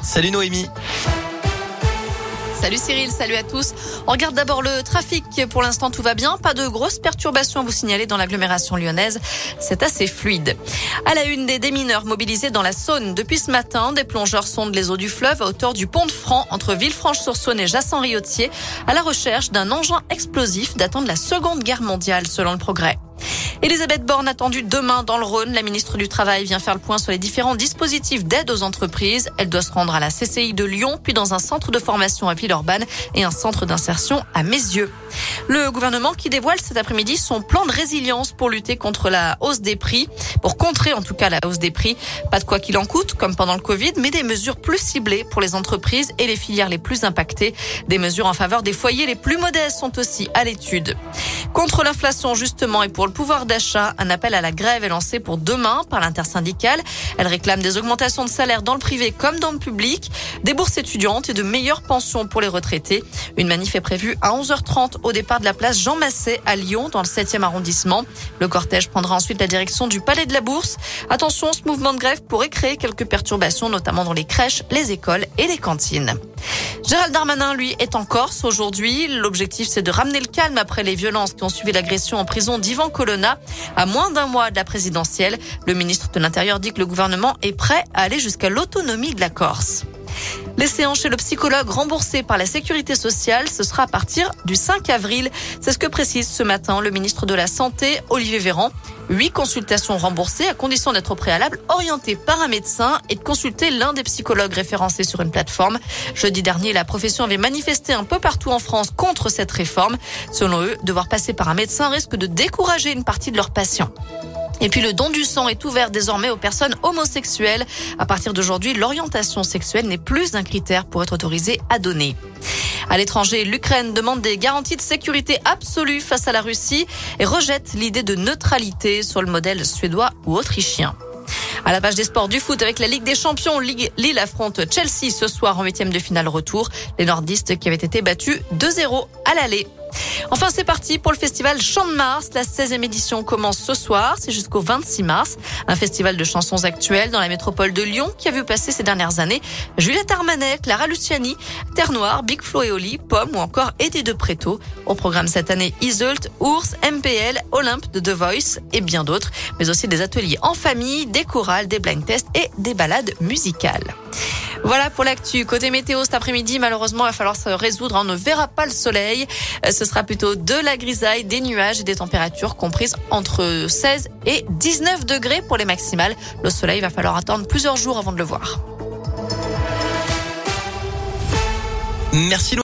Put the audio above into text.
Salut Noémie. Salut Cyril, salut à tous. On regarde d'abord le trafic. Pour l'instant, tout va bien. Pas de grosses perturbations à vous signaler dans l'agglomération lyonnaise. C'est assez fluide. À la une des démineurs mobilisés dans la Saône. Depuis ce matin, des plongeurs sondent les eaux du fleuve à hauteur du pont de Franc entre Villefranche-sur-Saône et Jassan-Riotier à la recherche d'un engin explosif datant de la Seconde Guerre mondiale selon le progrès. Elisabeth Borne attendue demain dans le Rhône. La ministre du Travail vient faire le point sur les différents dispositifs d'aide aux entreprises. Elle doit se rendre à la CCI de Lyon, puis dans un centre de formation à Villeurbanne et un centre d'insertion à Mézieux. Le gouvernement qui dévoile cet après-midi son plan de résilience pour lutter contre la hausse des prix, pour contrer en tout cas la hausse des prix. Pas de quoi qu'il en coûte, comme pendant le Covid, mais des mesures plus ciblées pour les entreprises et les filières les plus impactées. Des mesures en faveur des foyers les plus modestes sont aussi à l'étude. Contre l'inflation, justement, et pour le pouvoir d'achat, un appel à la grève est lancé pour demain par l'intersyndicale. Elle réclame des augmentations de salaire dans le privé comme dans le public, des bourses étudiantes et de meilleures pensions pour les retraités. Une manif est prévue à 11h30 au départ de la place Jean Massé à Lyon, dans le 7e arrondissement. Le cortège prendra ensuite la direction du Palais de la Bourse. Attention, ce mouvement de grève pourrait créer quelques perturbations, notamment dans les crèches, les écoles et les cantines. Gérald Darmanin, lui, est en Corse aujourd'hui. L'objectif, c'est de ramener le calme après les violences qui ont suivi l'agression en prison d'Ivan Colonna. À moins d'un mois de la présidentielle, le ministre de l'Intérieur dit que le gouvernement est prêt à aller jusqu'à l'autonomie de la Corse. Les séances chez le psychologue remboursées par la sécurité sociale, ce sera à partir du 5 avril. C'est ce que précise ce matin le ministre de la Santé, Olivier Véran. Huit consultations remboursées à condition d'être au préalable orientées par un médecin et de consulter l'un des psychologues référencés sur une plateforme. Jeudi dernier, la profession avait manifesté un peu partout en France contre cette réforme. Selon eux, devoir passer par un médecin risque de décourager une partie de leurs patients. Et puis le don du sang est ouvert désormais aux personnes homosexuelles. À partir d'aujourd'hui, l'orientation sexuelle n'est plus un critère pour être autorisé à donner. À l'étranger, l'Ukraine demande des garanties de sécurité absolues face à la Russie et rejette l'idée de neutralité sur le modèle suédois ou autrichien. À la page des sports du foot avec la Ligue des Champions, Lille affronte Chelsea ce soir en huitième de finale retour. Les nordistes qui avaient été battus 2-0 à l'aller. Enfin, c'est parti pour le festival Chant de Mars. La 16e édition commence ce soir. C'est jusqu'au 26 mars. Un festival de chansons actuelles dans la métropole de Lyon qui a vu passer ces dernières années Juliette Armanet, Clara Luciani, Terre Noire, Big Flo et Oli, Pomme ou encore Eddie de Préto. Au programme cette année, Isolt, Ours, MPL, Olympe de The Voice et bien d'autres, mais aussi des ateliers en famille, des chorales, des blind tests et des balades musicales. Voilà pour l'actu. Côté météo cet après-midi, malheureusement, il va falloir se résoudre. On ne verra pas le soleil. Euh, ce sera plutôt de la grisaille, des nuages et des températures comprises entre 16 et 19 degrés pour les maximales. Le soleil va falloir attendre plusieurs jours avant de le voir. Merci.